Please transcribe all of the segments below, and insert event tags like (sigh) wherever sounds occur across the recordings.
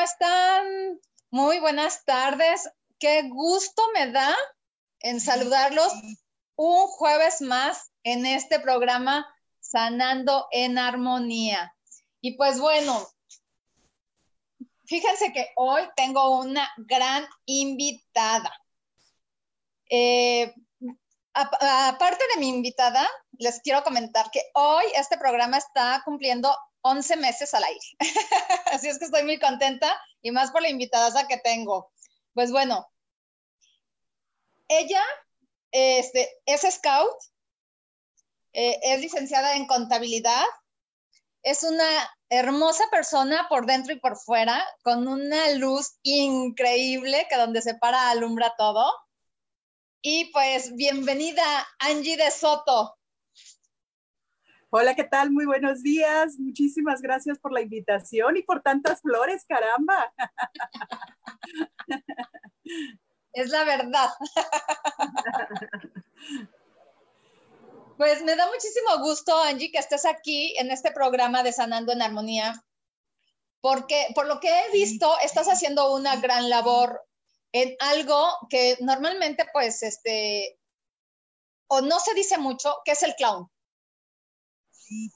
¿Cómo están? Muy buenas tardes. Qué gusto me da en saludarlos un jueves más en este programa Sanando en Armonía. Y pues bueno, fíjense que hoy tengo una gran invitada. Eh, aparte de mi invitada, les quiero comentar que hoy este programa está cumpliendo 11 meses al aire. (laughs) Así es que estoy muy contenta y más por la invitada que tengo. Pues bueno, ella este, es scout, eh, es licenciada en contabilidad, es una hermosa persona por dentro y por fuera, con una luz increíble que donde se para alumbra todo. Y pues bienvenida Angie de Soto. Hola, ¿qué tal? Muy buenos días. Muchísimas gracias por la invitación y por tantas flores, caramba. (laughs) Es la verdad. (laughs) Pues me da muchísimo gusto, Angie, que estés aquí en este programa de Sanando en Armonía, porque por lo que he visto, estás haciendo una gran labor en algo que normalmente, pues, este, o no se dice mucho, que es el clown. Sí,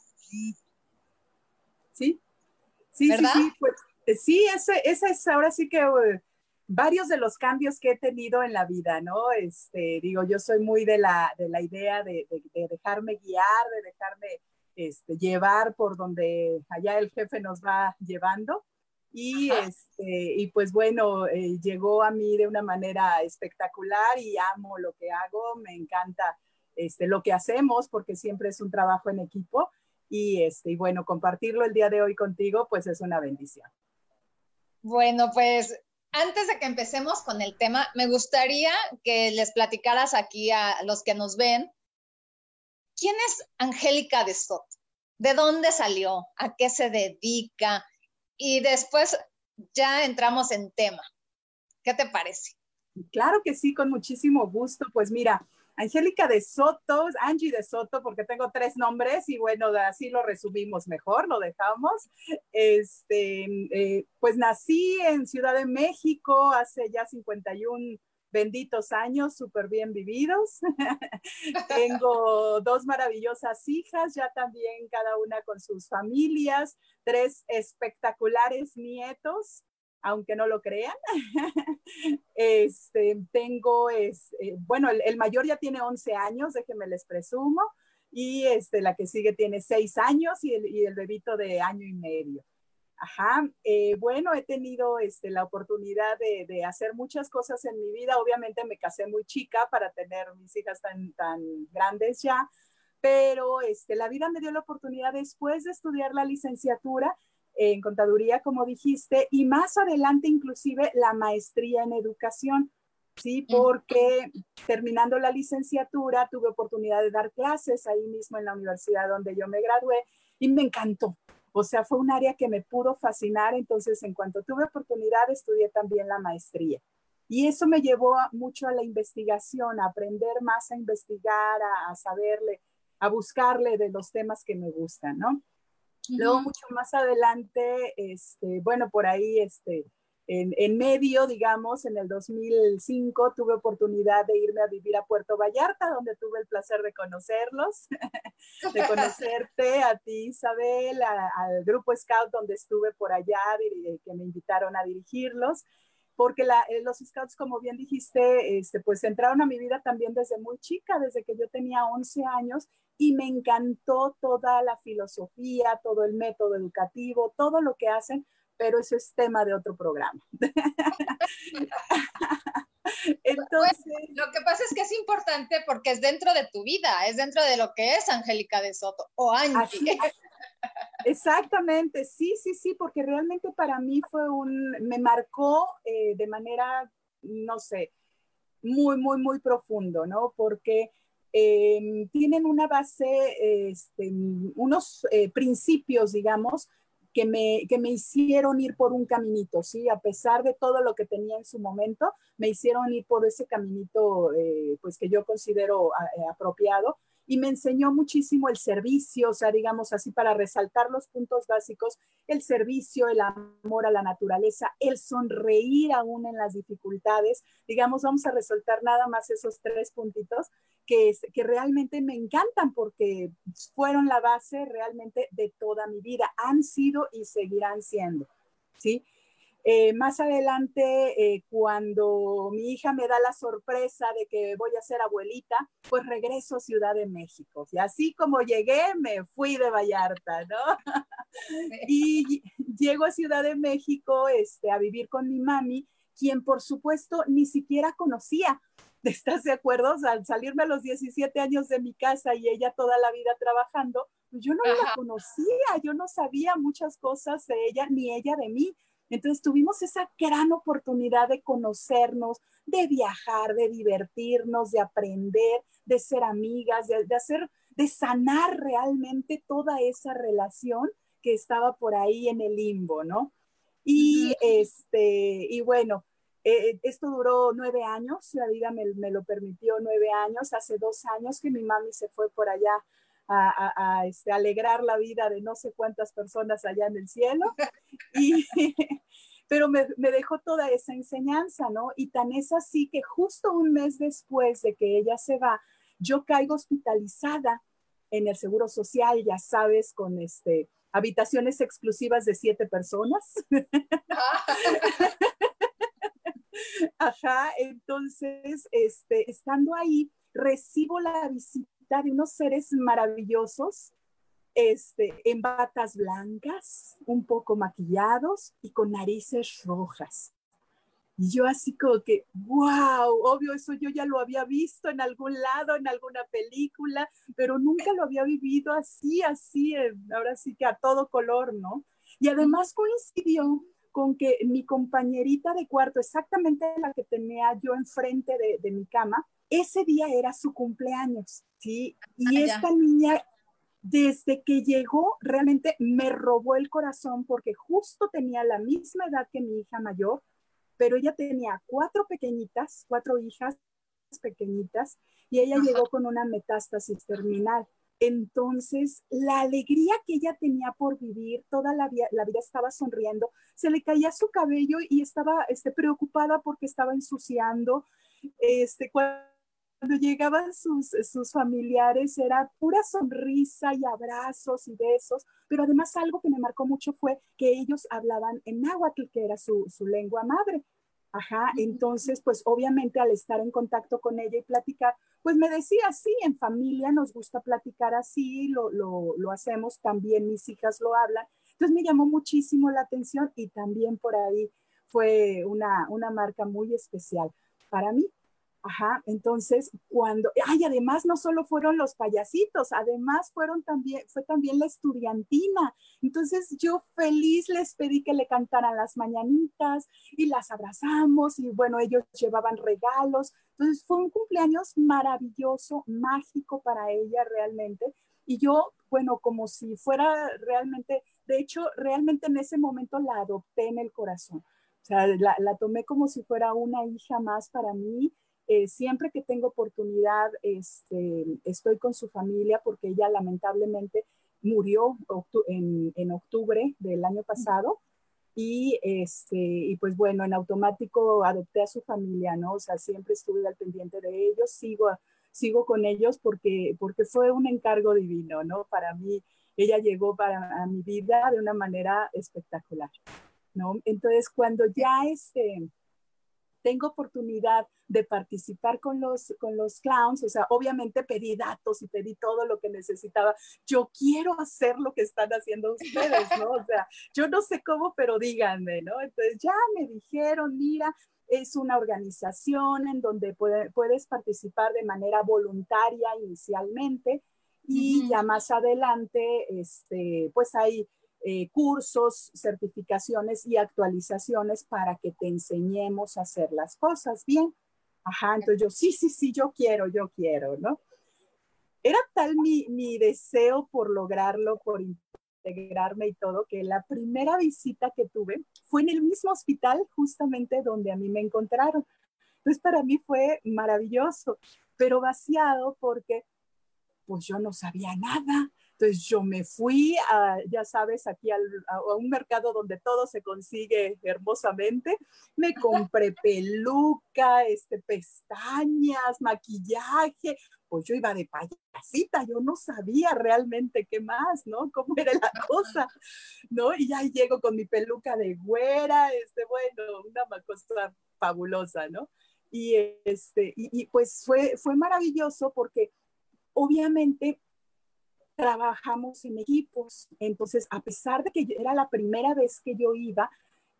sí, sí, sí, pues, eh, sí, ese, ese, es ahora sí que eh, varios de los cambios que he tenido en la vida, ¿no? Este, digo, yo soy muy de la, de la idea de, de, dejarme guiar, de dejarme este, llevar por donde allá el jefe nos va llevando. Y, este, y pues bueno, eh, llegó a mí de una manera espectacular y amo lo que hago, me encanta este, lo que hacemos, porque siempre es un trabajo en equipo. Y, este, y bueno, compartirlo el día de hoy contigo, pues es una bendición. Bueno, pues antes de que empecemos con el tema, me gustaría que les platicaras aquí a los que nos ven, ¿quién es Angélica de Soto? ¿De dónde salió? ¿A qué se dedica? Y después ya entramos en tema. ¿Qué te parece? Claro que sí, con muchísimo gusto. Pues mira, Angélica de Soto, Angie de Soto, porque tengo tres nombres y bueno, así lo resumimos mejor, lo dejamos. Este, eh, pues nací en Ciudad de México hace ya 51 benditos años, súper bien vividos. (laughs) tengo dos maravillosas hijas, ya también cada una con sus familias, tres espectaculares nietos aunque no lo crean. (laughs) este, tengo, es, eh, bueno, el, mayor ya tiene 11 años, déjenme les presumo, y este, la que sigue tiene 6 años y el, y el bebito de año y medio. Ajá, eh, bueno, he tenido este, la oportunidad de, de, hacer muchas cosas en mi vida. Obviamente me casé muy chica para tener mis hijas tan, tan grandes ya, pero este, la vida me dio la oportunidad después de estudiar la licenciatura en contaduría, como dijiste, y más adelante inclusive la maestría en educación, ¿sí? Porque terminando la licenciatura tuve oportunidad de dar clases ahí mismo en la universidad donde yo me gradué y me encantó. O sea, fue un área que me pudo fascinar, entonces en cuanto tuve oportunidad estudié también la maestría. Y eso me llevó mucho a la investigación, a aprender más a investigar, a, a saberle, a buscarle de los temas que me gustan, ¿no? Luego, mucho más adelante, este, bueno, por ahí, este, en, en, medio, digamos, en el 2005, tuve oportunidad de irme a vivir a Puerto Vallarta, donde tuve el placer de conocerlos, (laughs) de conocerte a ti, Isabel, al grupo Scout donde estuve por allá, que me invitaron a dirigirlos. porque eh, los scouts, como bien dijiste, este, pues entraron a mi vida también desde muy chica, desde que yo tenía 11 años, y me encantó toda la filosofía, todo el método educativo, todo lo que hacen, pero eso es tema de otro programa. (laughs) Entonces, lo que pasa es que es importante porque es dentro de tu vida, es dentro de lo que es Angélica de Soto o Angie. Exactamente, sí, sí, sí, porque realmente para mí fue un, me marcó eh, de manera, no sé, muy, muy, muy profundo, ¿no? Porque em, tienen una base, este, unos eh, principios, digamos, que me, que me hicieron ir por un caminito, ¿sí? A pesar de todo lo que tenía en su momento, me hicieron ir por ese caminito, eh, pues que yo considero apropiado y me enseñó muchísimo el servicio, o sea, digamos así, para resaltar los puntos básicos, el servicio, el amor a la naturaleza, el sonreír aún en las dificultades. Digamos, vamos a resaltar nada más esos tres puntitos que, que realmente me encantan porque fueron la base realmente de toda mi vida, han sido y seguirán siendo. ¿Sí? Eh, más adelante, eh, cuando mi hija me da la sorpresa de que voy a ser abuelita, pues regreso a Ciudad de México. Y así como llegué, me fui de Vallarta, ¿no? (laughs) y llego a Ciudad de México este, a vivir con mi mami, quien por supuesto ni siquiera conocía. (laughs) ¿Estás de acuerdo? al salirme a los 17 años de mi casa y ella toda la vida trabajando, pues yo no la conocía, yo no sabía muchas cosas de ella, ni ella de mí. Entonces tuvimos esa gran oportunidad de conocernos, de viajar, de divertirnos, de aprender, de ser amigas, de, hacer, de sanar realmente toda esa relación que estaba por ahí en el limbo, ¿no? Y, este, y bueno, eh, esto duró nueve años, la vida me, me, lo permitió nueve años, hace dos años que mi mami se fue por allá a, este, alegrar la vida de no sé cuántas personas allá en el cielo. (laughs) Y, (laughs) pero me, me, dejó toda esa enseñanza, ¿no? Y tan es así que justo un mes después de que ella se va, yo caigo hospitalizada en el Seguro Social, ya sabes, con este, habitaciones exclusivas de siete personas. (laughs) (laughs) Ajá, entonces, este, estando ahí, recibo la visita de unos seres maravillosos, este, en batas blancas, un poco maquillados y con narices rojas. Y yo así como que, wow, obvio, eso yo ya lo había visto en algún lado, en alguna película, pero nunca lo había vivido así, así, ahora sí que a todo color, ¿no? Y además coincidió con que mi compañerita de cuarto, exactamente la que tenía yo enfrente de, de mi cama, ese día era su cumpleaños, ¿sí? Y ah, esta niña, desde que llegó, realmente me robó el corazón porque justo tenía la misma edad que mi hija mayor, pero ella tenía cuatro pequeñitas, cuatro hijas pequeñitas, y ella llegó con una metástasis terminal. Entonces, la alegría que ella tenía por vivir, toda la vida, la vida estaba sonriendo, se le caía su cabello y estaba este, preocupada porque estaba ensuciando. Este, cuando llegaban sus, sus familiares era pura sonrisa y abrazos y besos, pero además algo que me marcó mucho fue que ellos hablaban en náhuatl, que era su, su lengua madre. Ajá, entonces, pues obviamente al estar en contacto con ella y platicar, pues me decía, sí, en familia nos gusta platicar así, lo, lo, lo, hacemos, también mis hijas lo hablan. Entonces me llamó muchísimo la atención y también por ahí fue una, una marca muy especial para mí. Ajá, entonces cuando, ay, además no solo fueron los payasitos, además fueron también, fue también la estudiantina. Entonces yo feliz les pedí que le cantaran las mañanitas y las abrazamos y bueno, ellos llevaban regalos. Entonces fue un cumpleaños maravilloso, mágico para ella realmente. Y yo, bueno, como si fuera realmente, de hecho, realmente en ese momento la adopté en el corazón. O sea, la, la tomé como si fuera una hija más para mí eh, siempre que tengo oportunidad, este, estoy con su familia porque ella lamentablemente murió en, en octubre del año pasado. Y, este, y pues bueno, en automático adopté a su familia, ¿no? O sea, siempre estuve al pendiente de ellos, sigo, sigo con ellos porque, porque fue un encargo divino, ¿no? Para mí, ella llegó para mi vida de una manera espectacular, ¿no? Entonces, cuando ya este, tengo oportunidad de participar con los, con los clowns, o sea, obviamente pedí datos y pedí todo lo que necesitaba. Yo quiero hacer lo que están haciendo ustedes, ¿no? O sea, yo no sé cómo, pero díganme, ¿no? Entonces ya me dijeron, mira, es una organización en donde puedes participar de manera voluntaria inicialmente y ya más adelante, este, pues hay eh, cursos, certificaciones y actualizaciones para que te enseñemos a hacer las cosas bien. Ajá, entonces yo, sí, sí, sí, yo quiero, yo quiero, ¿no? Era tal mi, mi deseo por lograrlo, por integrarme y todo, que la primera visita que tuve fue en el mismo hospital justamente donde a mí me encontraron. Entonces para mí fue maravilloso, pero vaciado porque pues yo no sabía nada. Entonces yo me fui, a, ya sabes, aquí a, un mercado donde todo se consigue hermosamente. Me compré peluca, este, pestañas, maquillaje. Pues yo iba de payasita, yo no sabía realmente qué más, ¿no? Cómo era la cosa, ¿no? Y ya llego con mi peluca de güera, este, bueno, una cosa fabulosa, ¿no? Y, este, y, pues fue, fue maravilloso porque obviamente trabajamos en equipos. Entonces, a pesar de que era la primera vez que yo iba,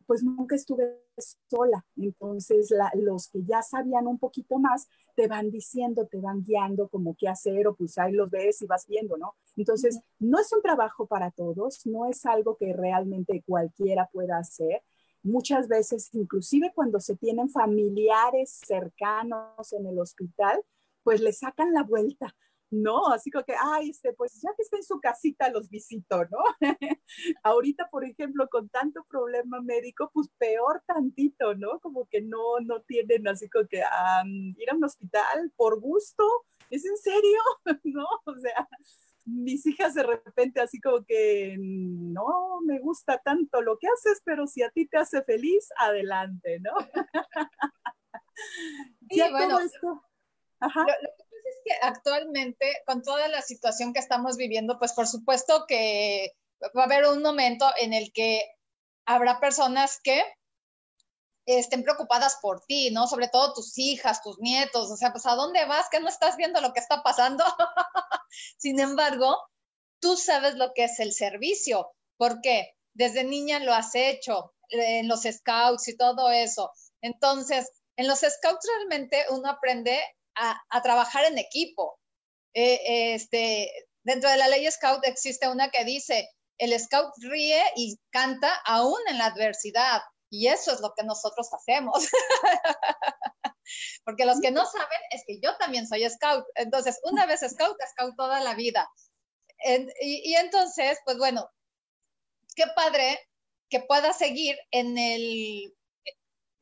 pues nunca estuve sola. Entonces, los que ya sabían un poquito más, te van diciendo, te van guiando como qué hacer o pues ahí los ves y vas viendo, ¿no? Entonces, no es un trabajo para todos, no es algo que realmente cualquiera pueda hacer. Muchas veces, inclusive cuando se tienen familiares cercanos en el hospital, pues le sacan la vuelta no, así como que, ay, este, pues ya que está en su casita los visito, ¿no? (laughs) Ahorita, por ejemplo, con tanto problema médico, pues peor tantito, ¿no? Como que no, no tienen así como que ir a un hospital por gusto, ¿es en serio? (laughs) ¿No? O sea, mis hijas de repente así como que no me gusta tanto lo que haces, pero si a ti te hace feliz, adelante, ¿no? (laughs) ya bueno, esto. Ajá es que actualmente, con toda la situación que estamos viviendo, pues por supuesto que va a haber un momento en el que habrá personas que estén preocupadas por ti, ¿no? Sobre todo tus hijas, tus nietos, o sea, pues ¿a dónde vas? Que no estás viendo lo que está pasando. (laughs) Sin embargo, tú sabes lo que es el servicio. ¿Por qué? Desde niña lo has hecho, en los scouts y todo eso. Entonces, en los scouts realmente uno aprende a, trabajar en equipo. Eh, este, dentro de la ley Scout existe una que dice, el Scout ríe y canta aún en la adversidad. Y eso es lo que nosotros hacemos. (laughs) Porque los que no saben es que yo también soy Scout. Entonces, una vez Scout, Scout toda la vida. y, y entonces, pues bueno, qué padre que pueda seguir en el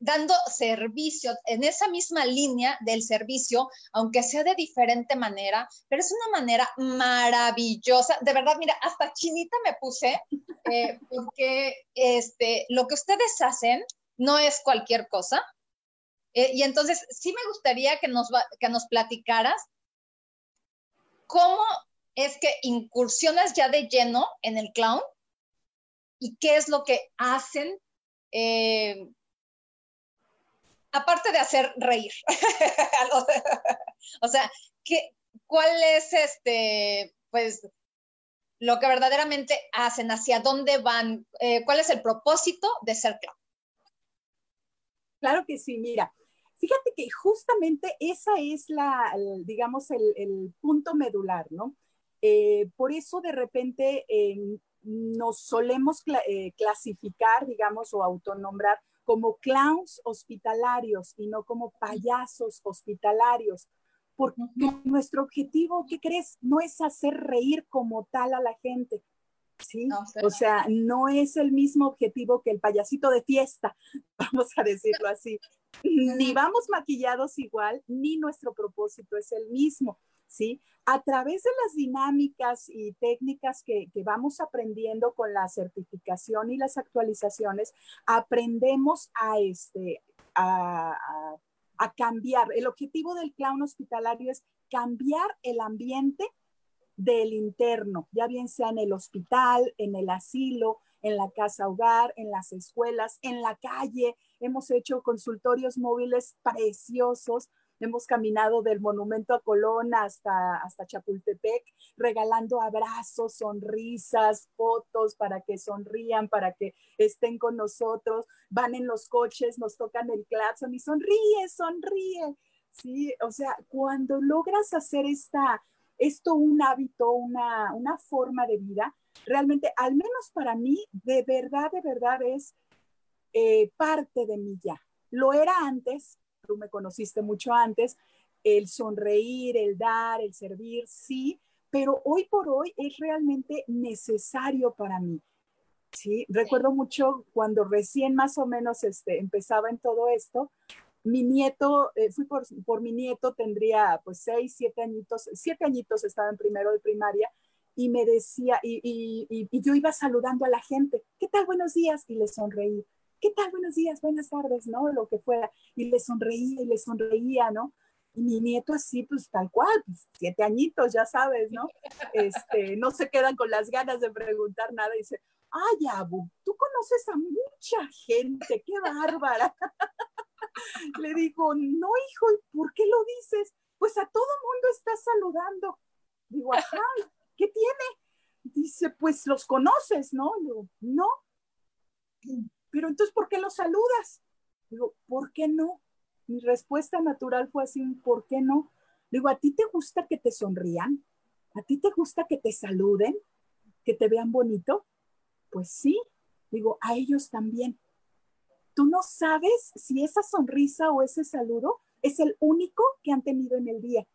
dando servicio en esa misma línea del servicio, aunque sea de diferente manera, pero es una manera maravillosa. De verdad, mira, hasta chinita me puse, eh, (laughs) porque este, lo que ustedes hacen no es cualquier cosa. Eh, y entonces, sí me gustaría que nos, que nos platicaras cómo es que incursionas ya de lleno en el clown y qué es lo que hacen. Eh, aparte de hacer reír. (laughs) (laughs) o sea, ¿qué, ¿cuál es este, pues, lo que verdaderamente hacen? ¿Hacia dónde van? Eh, ¿Cuál es el propósito de ser clown? Claro que sí, mira. Fíjate que justamente esa es la, digamos, el, punto medular, ¿no? Eh, por eso de repente em, nos solemos eh, clasificar, digamos, o autonombrar como clowns hospitalarios y no como payasos hospitalarios. Porque nuestro objetivo, ¿qué crees? No es hacer reír como tal a la gente. ¿sí? o sea, no es el mismo objetivo que el payasito de fiesta, (laughs) vamos a decirlo así. Ni vamos maquillados igual, ni nuestro propósito es el mismo. ¿Sí? A través de las dinámicas y técnicas que, vamos aprendiendo con la certificación y las actualizaciones, aprendemos a, este, a, cambiar. El objetivo del clown hospitalario es cambiar el ambiente del interno, ya bien sea en el hospital, en el asilo, en la casa hogar, en las escuelas, en la calle. Hemos hecho consultorios móviles preciosos. Hemos caminado del monumento a Colón hasta, hasta Chapultepec, regalando abrazos, sonrisas, fotos para que sonrían, para que estén con nosotros. Van en los coches, nos tocan el claxon y sonríe, sonríe. Sí, o sea, cuando logras hacer esta, esto un hábito, una, una forma de vida, realmente, al menos para mí, de verdad, de verdad es eh, parte de mí ya. Lo era antes, tú me conociste mucho antes, el sonreír, el dar, el servir, sí, pero hoy por hoy es realmente necesario para mí. Sí, recuerdo mucho cuando recién más o menos este, empezaba en todo esto, mi nieto, eh, fui por, por, mi nieto, tendría pues seis, siete añitos, siete añitos estaba en primero de primaria y me decía, y, y, y, yo iba saludando a la gente, ¿qué tal? Buenos días, y le sonreí. ¿Qué tal? Buenos días, buenas tardes, ¿no? Lo que fuera. Y le sonreía y le sonreía, ¿no? Y mi nieto así, pues tal cual, pues, siete añitos, ya sabes, ¿no? Este, no se quedan con las ganas de preguntar nada. Dice, ay, Abu, tú conoces a mucha gente, qué bárbara. (laughs) Le digo, no, hijo, ¿y por qué lo dices? Pues a todo mundo está saludando. Digo, ajá, ¿qué tiene? Dice, pues los conoces, ¿no? Digo, no. Pero entonces, ¿por qué los saludas? Digo, ¿por qué no? Mi respuesta natural fue así, ¿por qué no? Digo, ¿a ti te gusta que te sonrían? ¿A ti te gusta que te saluden? ¿Que te vean bonito? Pues sí. Digo, a ellos también. Tú no sabes si esa sonrisa o ese saludo es el único que han tenido en el día.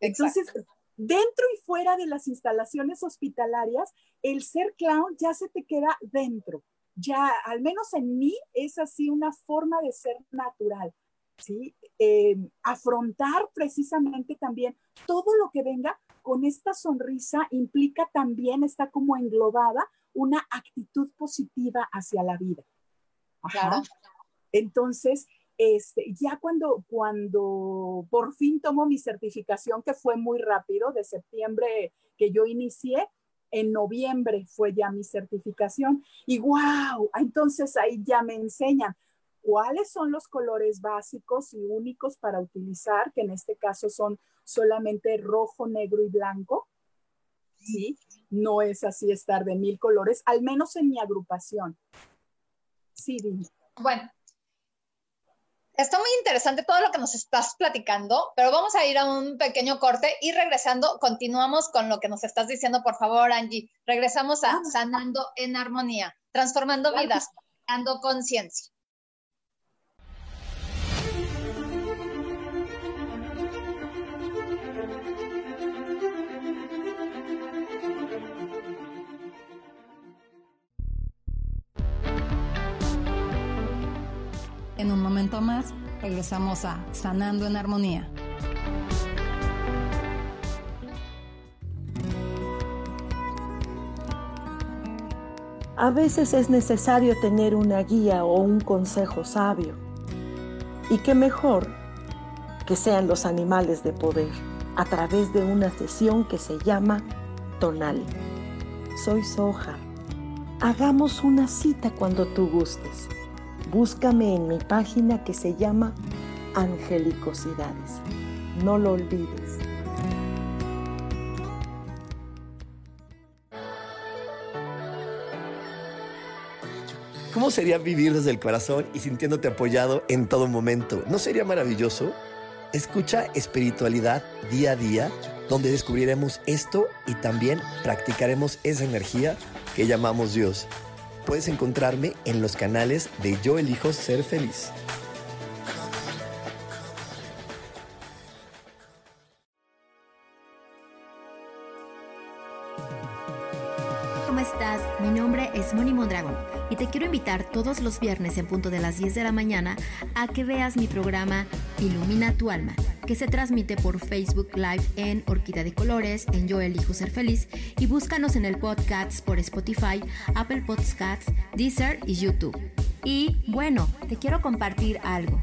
Entonces, dentro y fuera de las instalaciones hospitalarias, el ser clown ya se te queda dentro. Ya, al menos en mí, es así una forma de ser natural. ¿sí? Eh, afrontar precisamente también todo lo que venga con esta sonrisa implica también, está como englobada, una actitud positiva hacia la vida. Claro. Entonces, este, ya cuando, cuando por fin tomo mi certificación, que fue muy rápido, de septiembre que yo inicié, en noviembre fue ya mi certificación y wow, entonces ahí ya me enseñan cuáles son los colores básicos y únicos para utilizar, que en este caso son solamente rojo, negro y blanco. Sí, no es así estar de mil colores, al menos en mi agrupación. Sí, Bueno, está muy interesante todo lo que nos estás platicando, pero vamos a ir a un pequeño corte y regresando, continuamos con lo que nos estás diciendo, por favor, Angie. Regresamos a Sanando en Armonía, transformando vidas, dando conciencia. Momento más, regresamos a Sanando en Armonía. A veces es necesario tener una guía o un consejo sabio. Y qué mejor que sean los animales de poder a través de una sesión que se llama Tonal. Soy Soja. Hagamos una cita cuando tú gustes Búscame en mi página que se llama Angelicosidades. No lo olvides. ¿Cómo sería vivir desde el corazón y sintiéndote apoyado en todo momento? ¿No sería maravilloso? Escucha espiritualidad día a día, donde descubriremos esto y también practicaremos esa energía que llamamos Dios puedes encontrarme en los canales de Yo Elijo Ser Feliz. ¿Cómo estás? Mi nombre es Moni Mondragon y te quiero invitar todos los viernes en punto de las 10 de la mañana a que veas mi programa Ilumina tu alma que se transmite por Facebook Live en Orquídea de Colores, en Yo Elijo Ser Feliz, y búscanos en el podcast por Spotify, Apple Podcasts, Deezer y YouTube. Y bueno, te quiero compartir algo.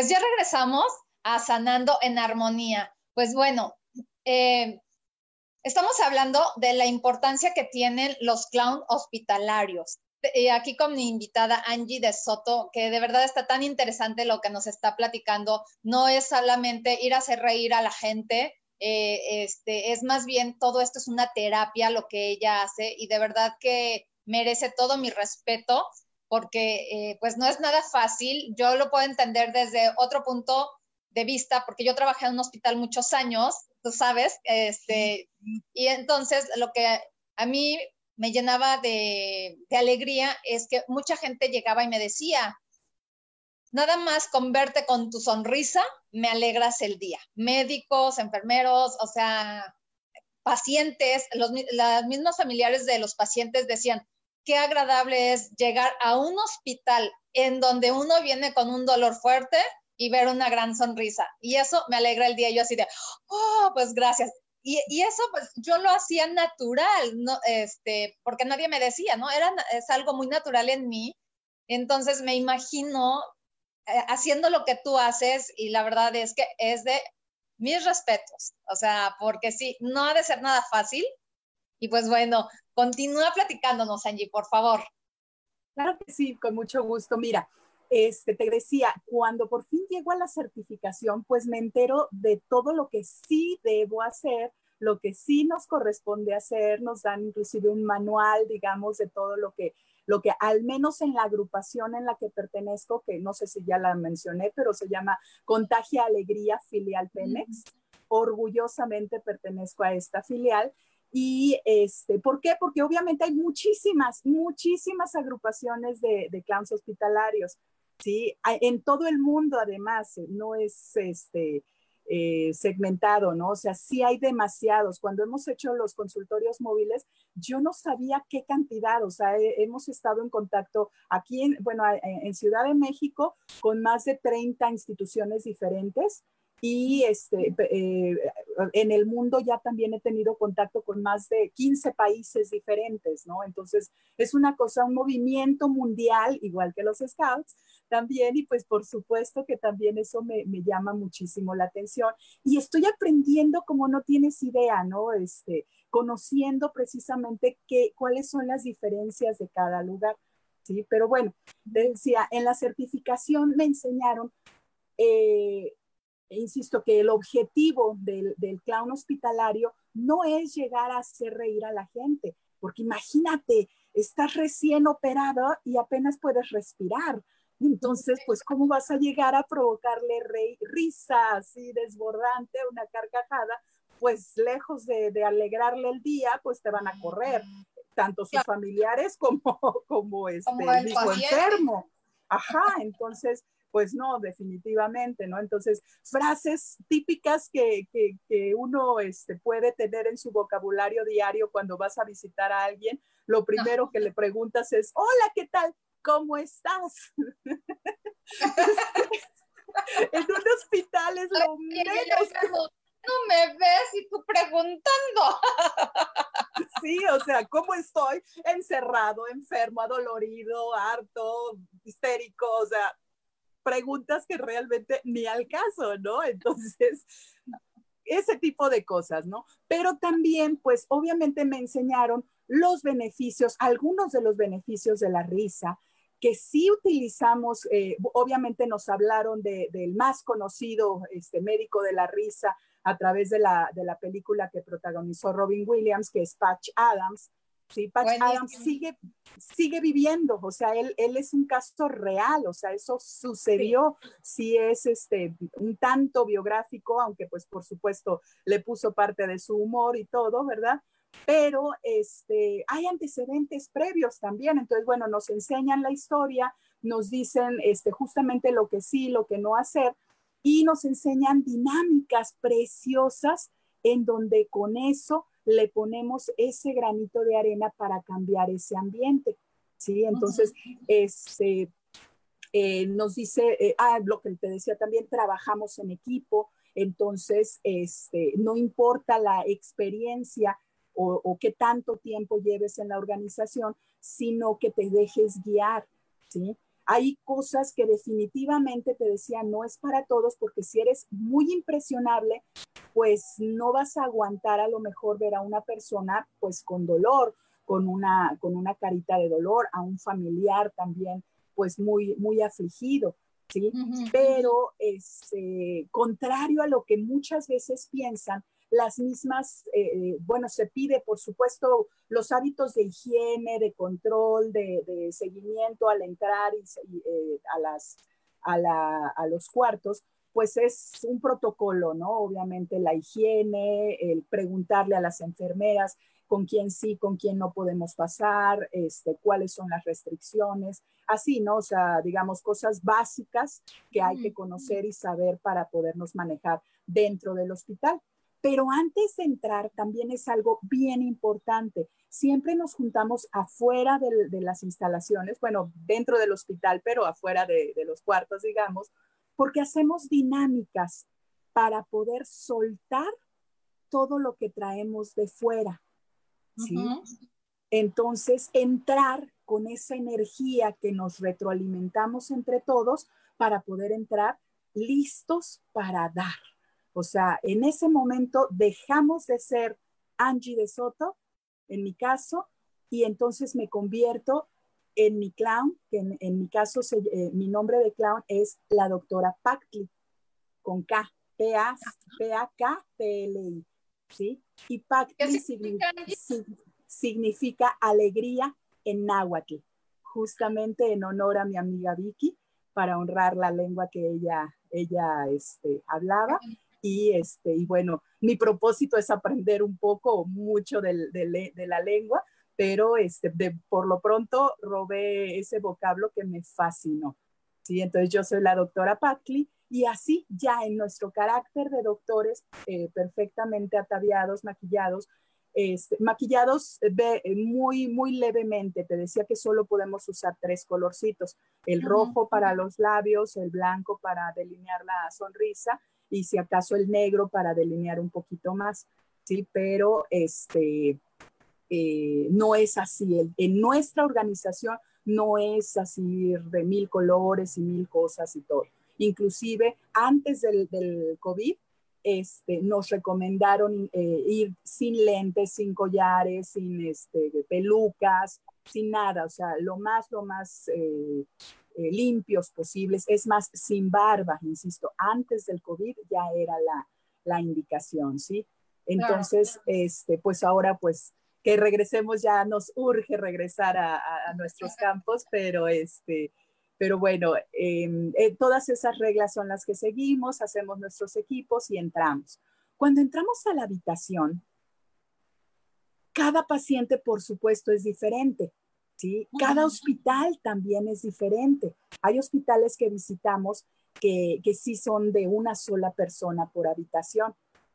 Pues ya regresamos a Sanando en Armonía. Pues bueno, eh, estamos hablando de la importancia que tienen los clown hospitalarios aquí con mi invitada Angie de Soto, que de verdad está tan interesante lo que nos está platicando. No es solamente ir a hacer reír a la gente, eh, este, es más bien todo esto es una terapia lo que ella hace y de verdad que merece todo mi respeto porque eh, pues no es nada fácil. Yo lo puedo entender desde otro punto de vista porque yo trabajé en un hospital muchos años, tú sabes, este, y entonces lo que a mí me llenaba de, alegría es que mucha gente llegaba y me decía, nada más con verte con tu sonrisa, me alegras el día. Médicos, enfermeros, o sea, pacientes, los mismos familiares de los pacientes decían, qué agradable es llegar a un hospital en donde uno viene con un dolor fuerte y ver una gran sonrisa. Y eso me alegra el día. Yo así de, oh, pues gracias. Y, eso pues yo lo hacía natural, ¿no? este, porque nadie me decía, ¿no? Era, es algo muy natural en mí. Entonces me imagino eh, haciendo lo que tú haces y la verdad es que es de mis respetos, o sea, porque sí, no ha de ser nada fácil. Y pues bueno, continúa platicándonos, Angie, por favor. Claro que sí, con mucho gusto. Mira, este, te decía, cuando por fin llego a la certificación, pues me entero de todo lo que sí debo hacer, lo que sí nos corresponde hacer, nos dan inclusive un manual, digamos, de todo lo que, lo que al menos en la agrupación en la que pertenezco, que no sé si ya la mencioné, pero se llama Contagia Alegría Filial Pemex. Orgullosamente pertenezco a esta filial y este, ¿por qué? Porque obviamente hay muchísimas, muchísimas agrupaciones de, de clowns hospitalarios. ¿sí? En todo el mundo, además, eh, no es este, eh, segmentado, ¿no? O sea, sí hay demasiados. Cuando hemos hecho los consultorios móviles, yo no sabía qué cantidad, o sea, hemos estado en contacto aquí, en, bueno, en Ciudad de México con más de 30 instituciones diferentes y este, eh, en el mundo ya también he tenido contacto con más de 15 países diferentes, ¿no? Entonces, es una cosa, un movimiento mundial, igual que los Scouts también, y pues por supuesto que también eso me, me llama muchísimo la atención. Y estoy aprendiendo como no tienes idea, ¿no? Este, conociendo precisamente qué, cuáles son las diferencias de cada lugar. Sí, pero bueno, decía, en la certificación me enseñaron eh, insisto que el objetivo del, clown hospitalario no es llegar a hacer reír a la gente, porque imagínate, estás recién operado y apenas puedes respirar. Entonces, pues, ¿cómo vas a llegar a provocarle risa así desbordante, una carcajada? Pues lejos de, alegrarle el día, pues te van a correr, tanto sus familiares como, como este el mismo enfermo. Ajá, entonces, pues no, definitivamente, ¿no? Entonces, frases típicas que, que, uno este, puede tener en su vocabulario diario cuando vas a visitar a alguien, lo primero que le preguntas es, hola, ¿qué tal? ¿Cómo estás? (laughs) en un hospital es lo menos. No me ves y tú preguntando. Sí, o sea, ¿cómo estoy? Encerrado, enfermo, adolorido, harto, histérico, o sea, preguntas que realmente ni al caso, ¿no? Entonces, ese tipo de cosas, ¿no? Pero también, pues obviamente me enseñaron los beneficios, algunos de los beneficios de la risa, que sí utilizamos, eh, obviamente nos hablaron del más conocido este, médico de la risa a través de la, de la película que protagonizó Robin Williams, que es Patch Adams, Sí, Patch Adams sigue, sigue viviendo, o sea, él, él es un caso real, o sea, eso sucedió, sí. es este, un tanto biográfico, aunque pues por supuesto le puso parte de su humor y todo, ¿verdad? Pero este, hay antecedentes previos también, entonces, bueno, nos enseñan la historia, nos dicen este, justamente lo que sí, lo que no hacer, y nos enseñan dinámicas preciosas en donde con eso le ponemos ese granito de arena para cambiar ese ambiente. ¿sí? Entonces, este, eh, nos dice, eh, ah, lo que te decía también, trabajamos en equipo, entonces, este, no importa la experiencia o, o qué tanto tiempo lleves en la organización, sino que te dejes guiar, ¿sí? Hay cosas que definitivamente te decía no es para todos porque si eres muy impresionable, pues no vas a aguantar a lo mejor ver a una persona pues con dolor, con una, con una carita de dolor, a un familiar también pues muy, muy afligido. ¿sí? Pero este, contrario a lo que muchas veces piensan, las mismas, eh, bueno, se pide, por supuesto, los hábitos de higiene, de control, de, seguimiento al entrar y, eh, a, las, a, los cuartos, pues es un protocolo, ¿no? Obviamente la higiene, el preguntarle a las enfermeras con quién sí, con quién no podemos pasar, este, cuáles son las restricciones, así, ¿no? O sea, digamos, cosas básicas que hay que conocer y saber para podernos manejar dentro del hospital. Pero antes de entrar, también es algo bien importante. Siempre nos juntamos afuera de, las instalaciones, bueno, dentro del hospital, pero afuera de, los cuartos, digamos, porque hacemos dinámicas para poder soltar todo lo que traemos de fuera. ¿sí? Entonces, entrar con esa energía que nos retroalimentamos entre todos para poder entrar listos para dar. O sea, en ese momento dejamos de ser Angie de Soto, en mi caso, y entonces me convierto en mi clown, que en, mi caso eh, mi nombre de clown es la doctora Pactli, con K, P-A-K-P-L-I, ¿sí? Y Pactli significa, significa alegría en náhuatl, justamente en honor a mi amiga Vicky, para honrar la lengua que ella, ella este, hablaba. Y, este, y bueno, mi propósito es aprender un poco, mucho de, de, la lengua, pero este, de, por lo pronto robé ese vocablo que me fascinó. ¿sí? Entonces yo soy la doctora Patli y así ya en nuestro carácter de doctores eh, perfectamente ataviados, maquillados, este, maquillados de, muy, muy levemente. Te decía que solo podemos usar tres colorcitos, el rojo para los labios, el blanco para delinear la sonrisa y si acaso el negro para delinear un poquito más, ¿sí? Pero este, eh, no es así. En nuestra organización no es así de mil colores y mil cosas y todo. Inclusive antes del, del COVID, este, nos recomendaron eh, ir sin lentes, sin collares, sin este, pelucas, sin nada, o sea, lo más, lo más eh, eh, limpios posibles, es más, sin barba, insisto, antes del COVID ya era la, la indicación, ¿sí? Entonces, este, pues ahora, pues, que regresemos ya nos urge regresar a, a, nuestros campos, pero este, pero bueno, em, eh, todas esas reglas son las que seguimos, hacemos nuestros equipos y entramos. Cuando entramos a la habitación, cada paciente, por supuesto, es diferente. Cada hospital también es diferente. Hay hospitales que visitamos que, que sí son de una sola persona por habitación,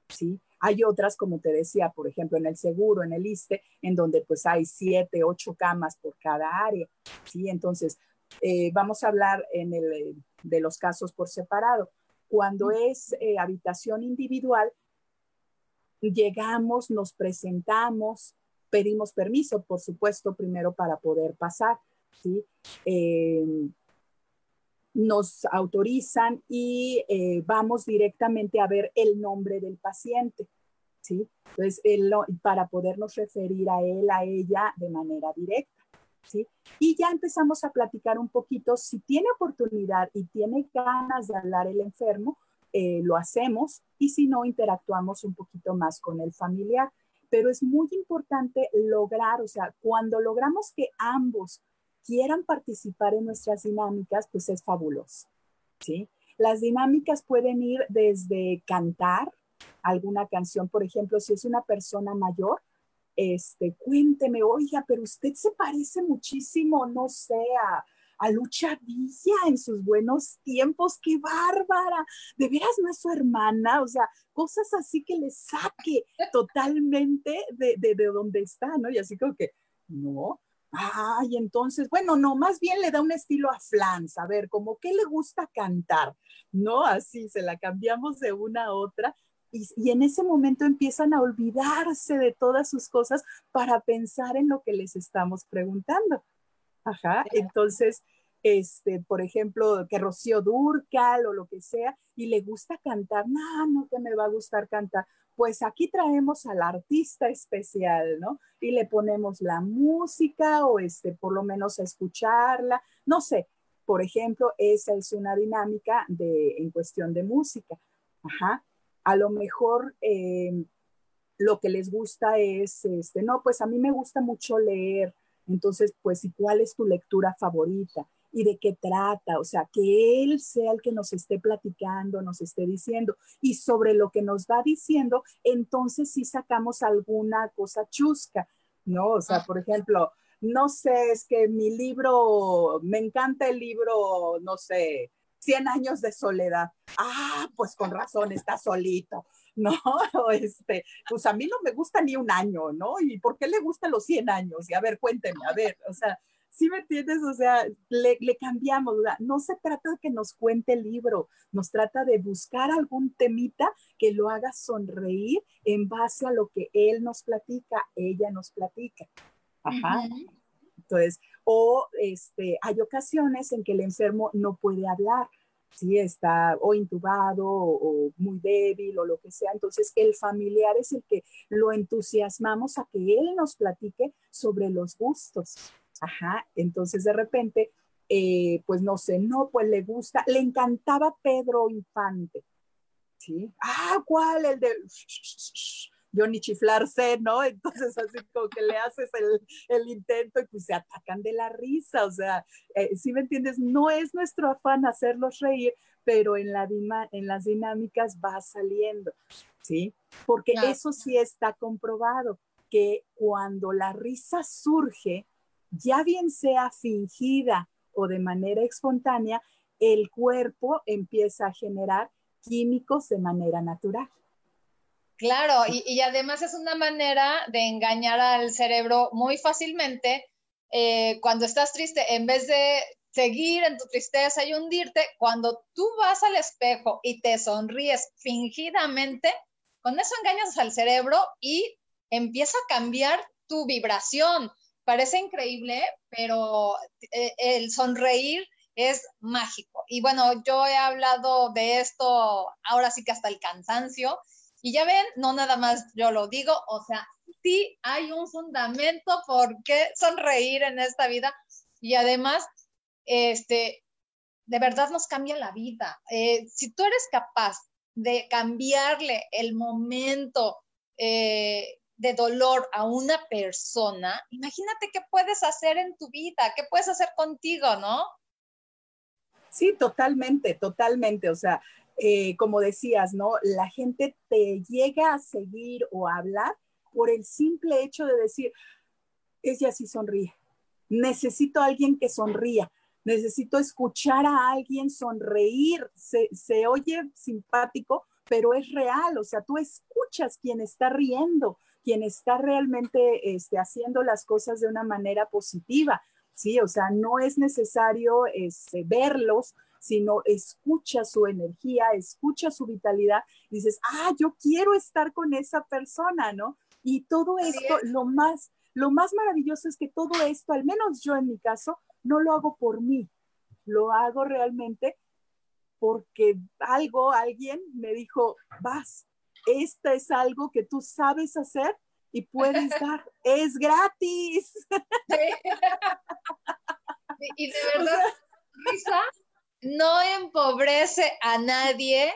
¿sí? Hay otras, como te decía, por ejemplo, en el seguro, en el ISTE, en donde pues hay siete, ocho camas por cada área, ¿sí? Entonces, eh, vamos a hablar en el, de los casos por separado. Cuando es eh, habitación individual, llegamos, nos presentamos, pedimos permiso, por supuesto, primero para poder pasar, ¿sí? Eh, nos autorizan y eh, vamos directamente a ver el nombre del paciente, ¿sí? Entonces, para podernos referir a él, a ella de manera directa, ¿sí? Y ya empezamos a platicar un poquito, si tiene oportunidad y tiene ganas de hablar el enfermo, eh, lo hacemos y si no, interactuamos un poquito más con el familiar. Pero es muy importante lograr, o sea, cuando logramos que ambos quieran participar en nuestras dinámicas, pues es fabuloso, ¿sí? Las dinámicas pueden ir desde cantar alguna canción, por ejemplo, si es una persona mayor, este, cuénteme, oiga, pero usted se parece muchísimo, no sé, a, a Lucha Villa en sus buenos tiempos, qué bárbara, de veras no es su hermana, o sea, cosas así que le saque (laughs) totalmente de, de, de donde está, ¿no? Y así como que, no, Ay, entonces, bueno, no, más bien le da un estilo a Flans, a ver, como que le gusta cantar, ¿no? Así se la cambiamos de una a otra. Y, y, en ese momento empiezan a olvidarse de todas sus cosas para pensar en lo que les estamos preguntando. Ajá, entonces, este, por ejemplo, que Rocío Durcal o lo que sea, y le gusta cantar, no, no que me va a gustar cantar. Pues aquí traemos al artista especial, ¿no? Y le ponemos la música o este, por lo menos a escucharla, no sé. Por ejemplo, esa es una dinámica de, en cuestión de música. Ajá. A lo mejor eh, lo que les gusta es, este, no, pues a mí me gusta mucho leer, entonces, pues, ¿y cuál es tu lectura favorita? ¿Y de qué trata? O sea, que Él sea el que nos esté platicando, nos esté diciendo. Y sobre lo que nos va diciendo, entonces sí sacamos alguna cosa chusca, ¿no? O sea, por ejemplo, no sé, es que mi libro, me encanta el libro, no sé, 100 años de soledad. Ah, pues con razón, está solito. (laughs) ¿no? (laughs) Este, pues a mí no me gusta ni un año, ¿no? ¿Y por qué le gustan los 100 años? Y a ver, cuénteme, a ver, o sea, ¿sí me entiendes? O sea, le, le cambiamos, no se trata de que nos cuente el libro, nos trata de buscar algún temita que lo haga sonreír en base a lo que él nos platica, ella nos platica. Ajá. Entonces, o este, hay ocasiones en que el enfermo no puede hablar, ¿sí? Está o intubado o, muy débil o lo que sea. Entonces, el familiar es el que lo entusiasmamos a que él nos platique sobre los gustos. Ajá, entonces de repente, eh, pues no sé, no, pues le gusta, le encantaba Pedro Infante. ¿Sí? Ah, ¿cuál? El de yo ni chiflar sé, ¿no? (laughs) Entonces así como que le haces el, intento y pues se atacan de la risa, o sea, eh, si me entiendes, no es nuestro afán hacerlos reír, pero en, la en las dinámicas va saliendo, ¿sí? Porque eso sí está comprobado, que cuando la risa surge, ya bien sea fingida o de manera espontánea, el cuerpo empieza a generar químicos de manera natural. Claro, y, además es una manera de engañar al cerebro muy fácilmente eh, cuando estás triste, en vez de seguir en tu tristeza y hundirte, cuando tú vas al espejo y te sonríes fingidamente, con eso engañas al cerebro y empieza a cambiar tu vibración. Parece increíble, pero eh, el sonreír es mágico. Y bueno, yo he hablado de esto ahora sí que hasta el cansancio y ya ven, no nada más yo lo digo, o sea, sí hay un fundamento por qué sonreír en esta vida y además, este, de verdad nos cambia la vida. Eh, si tú eres capaz de cambiarle el momento eh, de dolor a una persona, imagínate qué puedes hacer en tu vida, qué puedes hacer contigo, ¿no? Sí, totalmente, totalmente. O sea, eh, como decías, ¿no? La gente te llega a seguir o a hablar por el simple hecho de decir, ella sí sonríe. Necesito a alguien que sonría. Necesito escuchar a alguien sonreír. Se, se oye simpático, pero es real. O sea, tú escuchas quien está riendo, quien está realmente este, haciendo las cosas de una manera positiva. Sí, o sea, no es necesario este, verlos sino escucha su energía, escucha su vitalidad, dices, ah, yo quiero estar con esa persona, ¿no? Y todo esto, lo más, lo más maravilloso es que todo esto, al menos yo en mi caso, no lo hago por mí, lo hago realmente porque algo, alguien me dijo, vas, esta es algo que tú sabes hacer y puedes (laughs) dar, es gratis. (laughs) y de (laughs) verdad, risa no empobrece a nadie,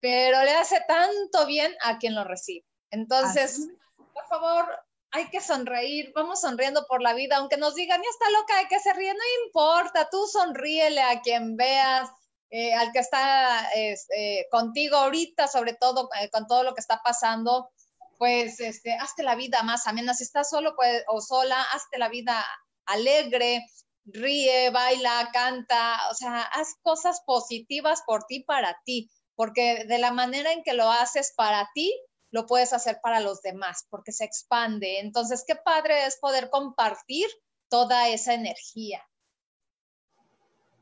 pero le hace tanto bien a quien lo recibe. Entonces, por favor, hay que sonreír, vamos sonriendo por la vida, aunque nos digan, ya está loca de que se ríe, no importa, tú sonríele a quien veas, eh, al que está este, contigo ahorita, sobre todo eh, con todo lo que está pasando, pues este, hazte la vida más amena, si estás solo pues, o sola, hazte la vida alegre, ríe, baila, canta, o sea, haz cosas positivas por ti, para ti, porque de la manera en que lo haces para ti, lo puedes hacer para los demás, porque se expande. Entonces, qué padre es poder compartir toda esa energía.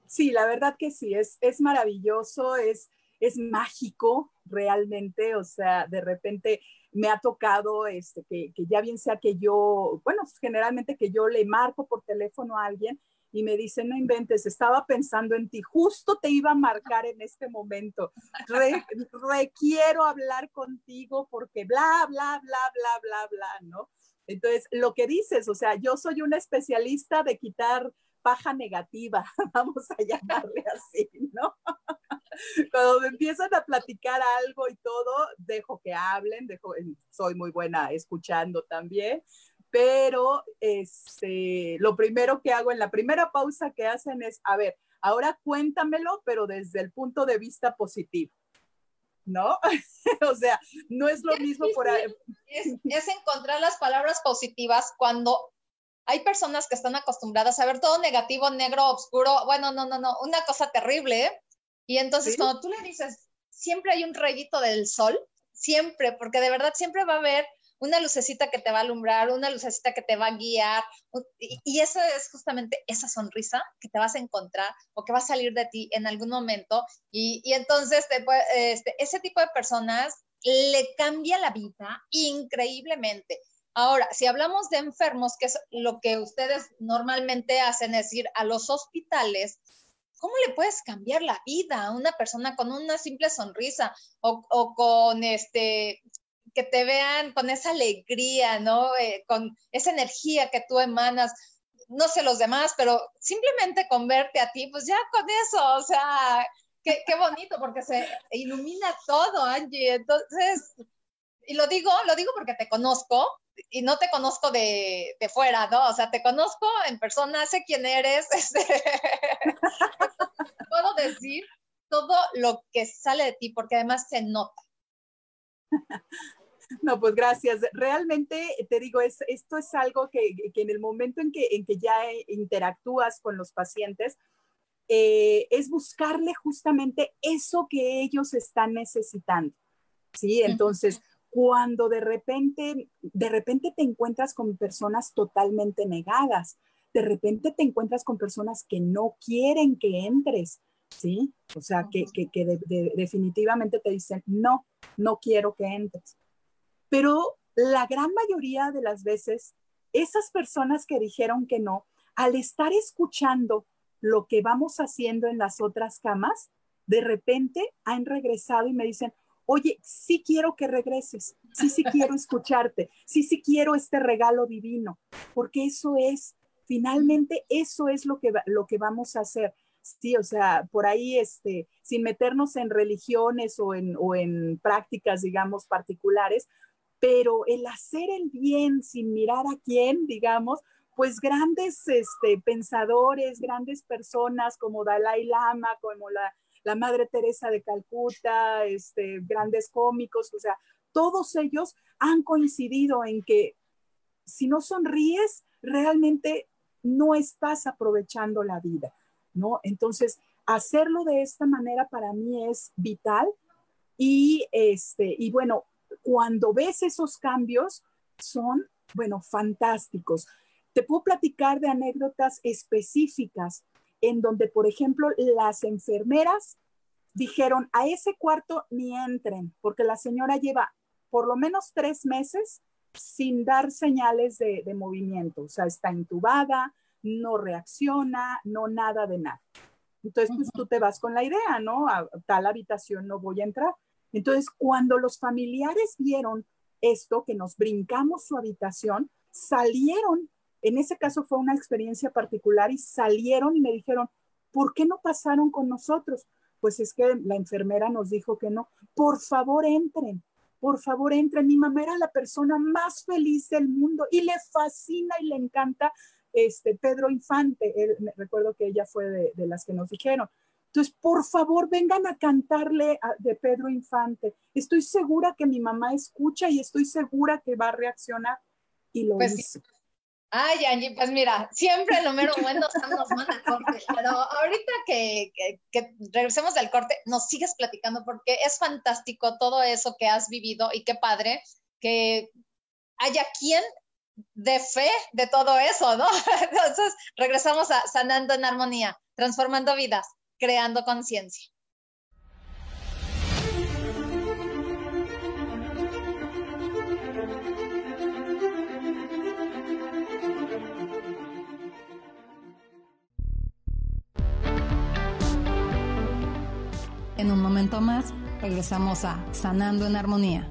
Sí, la verdad que sí, es, es maravilloso, es, es mágico realmente, o sea, de repente me ha tocado este, que, que, ya bien sea que yo, bueno, generalmente que yo le marco por teléfono a alguien y me dice, no inventes, estaba pensando en ti, justo te iba a marcar en este momento, requiero hablar contigo porque bla, bla, bla, bla, bla, bla, ¿no? Entonces, lo que dices, o sea, yo soy una especialista de quitar paja negativa, (laughs) vamos a llamarle así, ¿no? (laughs) Cuando me empiezan a platicar algo y todo, dejo que hablen, dejo, soy muy buena escuchando también, pero este, lo primero que hago en la primera pausa que hacen es, a ver, ahora cuéntamelo, pero desde el punto de vista positivo. ¿no? (laughs) o sea, no es lo mismo por ahí. Es, es, encontrar las palabras positivas cuando hay personas que están acostumbradas a ver todo negativo, negro, oscuro. Bueno, no, no, no, una cosa terrible. ¿eh? Y entonces cuando tú le dices, siempre hay un rayito del sol, siempre, porque de verdad siempre va a haber una lucecita que te va a alumbrar, una lucecita que te va a guiar. Y, y eso es justamente esa sonrisa que te vas a encontrar o que va a salir de ti en algún momento. Y, y entonces te, este, ese tipo de personas le cambia la vida increíblemente. Ahora, si hablamos de enfermos, que es lo que ustedes normalmente hacen, es ir a los hospitales, ¿cómo le puedes cambiar la vida a una persona con una simple sonrisa o, o con este que te vean con esa alegría, ¿no? Eh, con esa energía que tú emanas, no sé los demás, pero simplemente con verte a ti, pues ya con eso, o sea, qué, qué bonito, porque se ilumina todo, Angie. Entonces, y lo digo, lo digo porque te conozco, y no te conozco de, de, fuera, ¿no? O sea, te conozco en persona, sé quién eres, (laughs) este, puedo decir todo lo que sale de ti, porque además se nota. No, pues gracias. Realmente te digo, es, esto es algo que, que en el momento en que, en que ya interactúas con los pacientes, eh, es buscarle justamente eso que ellos están necesitando. Sí, entonces, cuando de repente, de repente te encuentras con personas totalmente negadas, de repente te encuentras con personas que no quieren que entres, ¿sí? O sea, que, que, que de, de, definitivamente te dicen, no, no quiero que entres. Pero la gran mayoría de las veces, esas personas que dijeron que no, al estar escuchando lo que vamos haciendo en las otras camas, de repente han regresado y me dicen, oye, sí quiero que regreses, sí, sí quiero escucharte, sí, sí quiero este regalo divino, porque eso es, finalmente, eso es lo que, lo que vamos a hacer. Sí, o sea, por ahí, este, sin meternos en religiones o en, o en prácticas, digamos, particulares, pero el hacer el bien sin mirar a quién, digamos, pues grandes este, pensadores, grandes personas como Dalai Lama, como la la Madre Teresa de Calcuta, este, grandes cómicos, o sea, todos ellos han coincidido en que si no sonríes, realmente no estás aprovechando la vida, ¿no? Entonces, hacerlo de esta manera para mí es vital y, este, y bueno, cuando ves esos cambios, son, bueno, fantásticos. Te puedo platicar de anécdotas específicas en donde, por ejemplo, las enfermeras dijeron, a ese cuarto ni entren, porque la señora lleva por lo menos tres meses sin dar señales de, movimiento, o sea, está intubada, no reacciona, no nada de nada. Entonces, pues tú te vas con la idea, ¿no? A tal habitación no voy a entrar. Entonces, cuando los familiares vieron esto, que nos brincamos su habitación, salieron, en ese caso fue una experiencia particular y salieron y me dijeron, ¿por qué no pasaron con nosotros? Pues es que la enfermera nos dijo que no. Por favor, entren, por favor, entren. Mi mamá era la persona más feliz del mundo y le fascina y le encanta este Pedro Infante. recuerdo que ella fue de, de las que nos dijeron. Entonces, por favor, vengan a cantarle de Pedro Infante. Estoy segura que mi mamá escucha y estoy segura que va a reaccionar. Y lo pues, hizo. Ay, Angie, pues mira, siempre el número bueno nos manda corte, pero ahorita que, que, regresemos del corte, nos sigues platicando porque es fantástico todo eso que has vivido y qué padre que haya quien de fe de todo eso, ¿no? (laughs) Entonces, regresamos a Sanando en Armonía, transformando vidas creando conciencia. En un momento más, regresamos a Sanando en Armonía.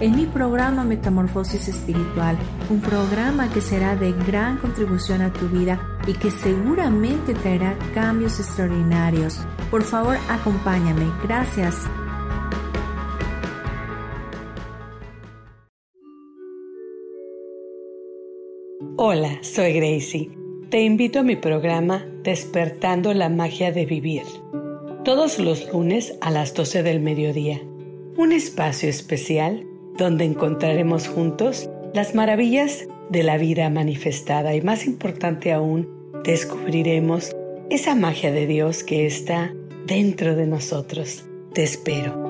en mi programa Metamorfosis Espiritual, un programa que será de gran contribución a tu vida y que seguramente traerá cambios extraordinarios. Por favor, acompáñame. Gracias. Hola, soy Gracie. Te invito a mi programa Despertando la Magia de Vivir. Todos los lunes a las 12 del mediodía. Un espacio especial donde encontraremos juntos las maravillas de la vida manifestada y más importante aún, descubriremos esa magia de Dios que está dentro de nosotros. Te espero.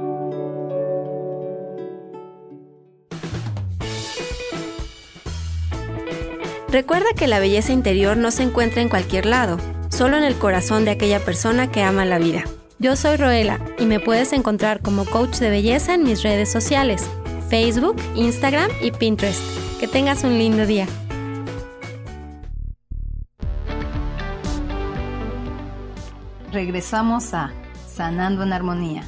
Recuerda que la belleza interior no se encuentra en cualquier lado, solo en el corazón de aquella persona que ama la vida. Yo soy Roela y me puedes encontrar como coach de belleza en mis redes sociales Facebook, Instagram y Pinterest. Que tengas un lindo día. Regresamos a Sanando en Armonía.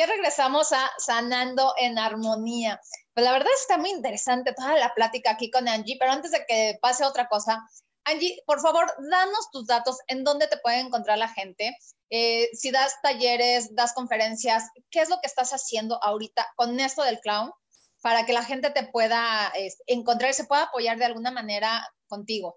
Ya regresamos a Sanando en Armonía. Pues la verdad está muy interesante toda la plática aquí con Angie, pero antes de que pase otra cosa, Angie, por favor, danos tus datos, en dónde te puede encontrar la gente. Eh, si das talleres, das conferencias, ¿qué es lo que estás haciendo ahorita con esto del clown para que la gente te pueda encontrar y se pueda apoyar de alguna manera contigo?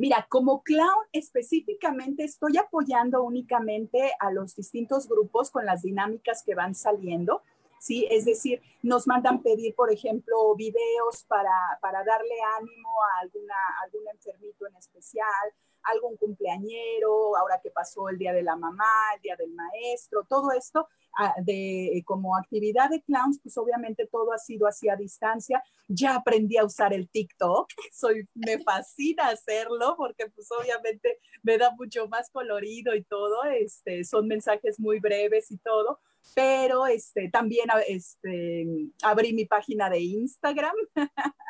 Mira, como clown específicamente estoy apoyando únicamente a los distintos grupos con las dinámicas que van saliendo. ¿sí? Es decir, nos mandan pedir, por ejemplo, videos para, para darle ánimo a alguna, algún enfermito en especial, algún cumpleañero, ahora que pasó el Día de la Mamá, el Día del Maestro, todo esto ah, de como actividad de clowns, pues obviamente todo ha sido así a distancia. Ya aprendí a usar el TikTok, (laughs) soy, me fascina hacerlo porque pues obviamente me da mucho más colorido y todo, este, son mensajes muy breves y todo, pero este, también este, abrí mi página de Instagram. (laughs)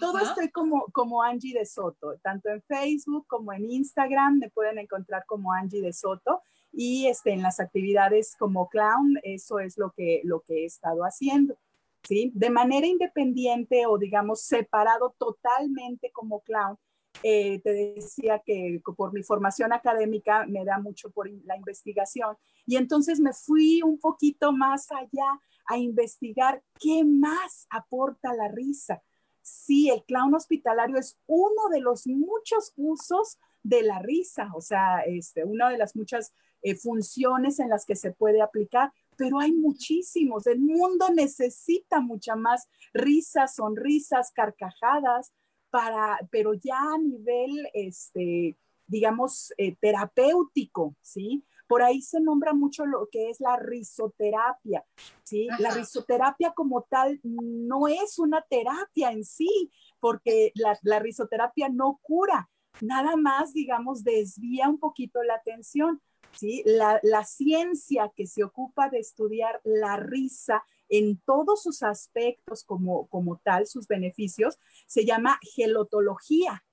Todo estoy como, como Angie de Soto, tanto en Facebook como en Instagram me pueden encontrar como Angie de Soto y este, en las actividades como clown, eso es lo que, lo que he estado haciendo. ¿sí? De manera independiente o digamos separado totalmente como clown, eh, te decía que por mi formación académica me da mucho por la investigación y entonces me fui un poquito más allá a investigar qué más aporta la risa. sí, el clown hospitalario es uno de los muchos usos de la risa, o sea, este, una de las muchas eh, funciones en las que se puede aplicar, pero hay muchísimos. El mundo necesita mucha más risas, sonrisas, carcajadas, para, pero ya a nivel, este, digamos, eh, terapéutico, ¿sí? Por ahí se nombra mucho lo que es la risoterapia, ¿sí? La risoterapia como tal no es una terapia en sí, porque la, la risoterapia no cura, nada más, digamos, desvía un poquito la atención. ¿sí? La, la, ciencia que se ocupa de estudiar la risa en todos sus aspectos como, como tal, sus beneficios, se llama gelotología.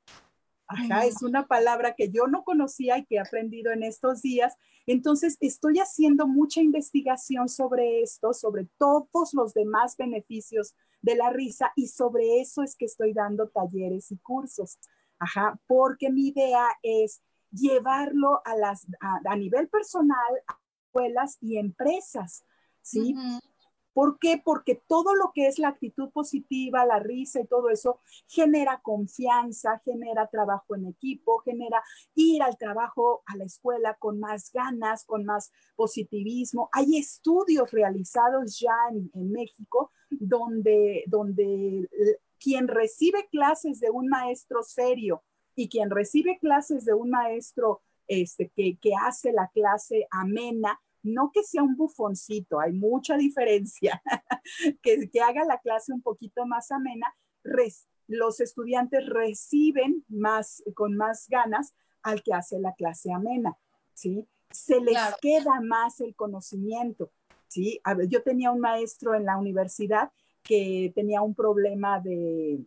Ajá, es una palabra que yo no conocía y que he aprendido en estos días. Entonces, estoy haciendo mucha investigación sobre esto, sobre todos los demás beneficios de la risa y sobre eso es que estoy dando talleres y cursos. Ajá, porque mi idea es llevarlo a, las, a, nivel personal, a escuelas y empresas, ¿sí? ¿Por qué? Porque todo lo que es la actitud positiva, la risa y todo eso genera confianza, genera trabajo en equipo, genera ir al trabajo, a la escuela con más ganas, con más positivismo. Hay estudios realizados ya en, México donde, donde quien recibe clases de un maestro serio y quien recibe clases de un maestro este, que, que hace la clase amena, no que sea un bufoncito, hay mucha diferencia, (laughs) que, que, haga la clase un poquito más amena, los estudiantes reciben más, con más ganas al que hace la clase amena, ¿sí? Se les queda más el conocimiento, ¿sí? A ver, yo tenía un maestro en la universidad que tenía un problema de,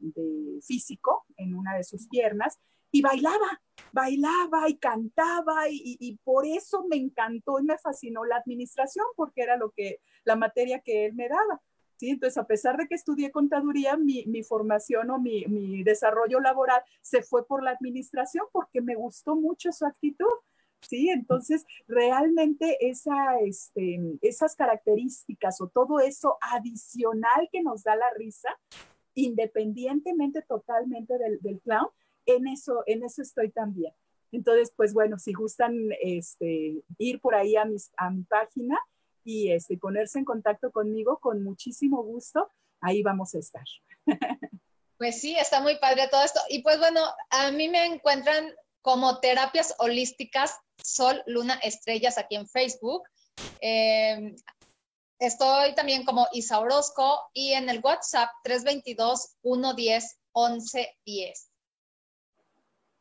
físico en una de sus piernas y bailaba, bailaba y cantaba y, por eso me encantó y me fascinó la administración porque era lo que, la materia que él me daba. ¿sí? Entonces, a pesar de que estudié contaduría, mi, formación o mi, mi, desarrollo laboral se fue por la administración porque me gustó mucho su actitud. ¿sí? Entonces, realmente esa, este, esas características o todo eso adicional que nos da la risa, independientemente totalmente del clown, en eso, en eso estoy también. Entonces, pues bueno, si gustan este, ir por ahí a, mis, a mi página y este, ponerse en contacto conmigo, con muchísimo gusto, ahí vamos a estar. (laughs) Pues sí, está muy padre todo esto. Y pues bueno, a mí me encuentran como terapias holísticas Sol, Luna, Estrellas aquí en Facebook. Eh, estoy también como Isa Orozco y en el WhatsApp 322-110-1110.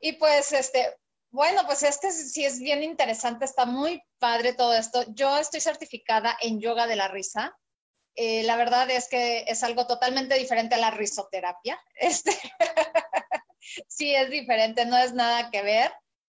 Y pues, este, bueno, pues este sí es bien interesante, está muy padre todo esto. Yo estoy certificada en yoga de la risa. Eh, la verdad es que es algo totalmente diferente a la risoterapia. (laughs) Este, sí, es diferente, no es nada que ver.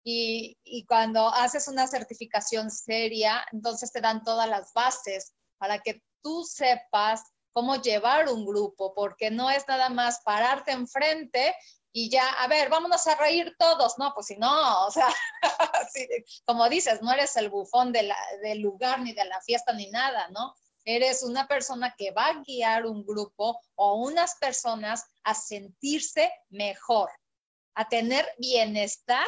Y, y, cuando haces una certificación seria, entonces te dan todas las bases para que tú sepas cómo llevar un grupo, porque no es nada más pararte enfrente y ya, a ver, vámonos a reír todos, no, pues si no, o sea, (laughs) como dices, no eres el bufón de del lugar ni de la fiesta ni nada, ¿no? Eres una persona que va a guiar un grupo o unas personas a sentirse mejor, a tener bienestar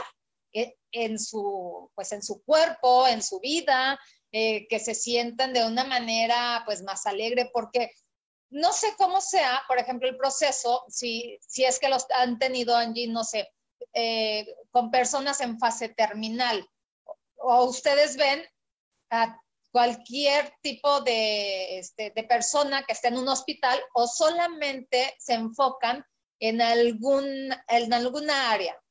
e, en su, pues en su cuerpo, en su vida, eh, que se sientan de una manera pues más alegre, porque no sé cómo sea, por ejemplo, el proceso, si, si es que los han tenido, Angie, no sé, eh, con personas en fase terminal, o ustedes ven a cualquier tipo de, este, de persona que esté en un hospital o solamente se enfocan en, algún, en alguna área?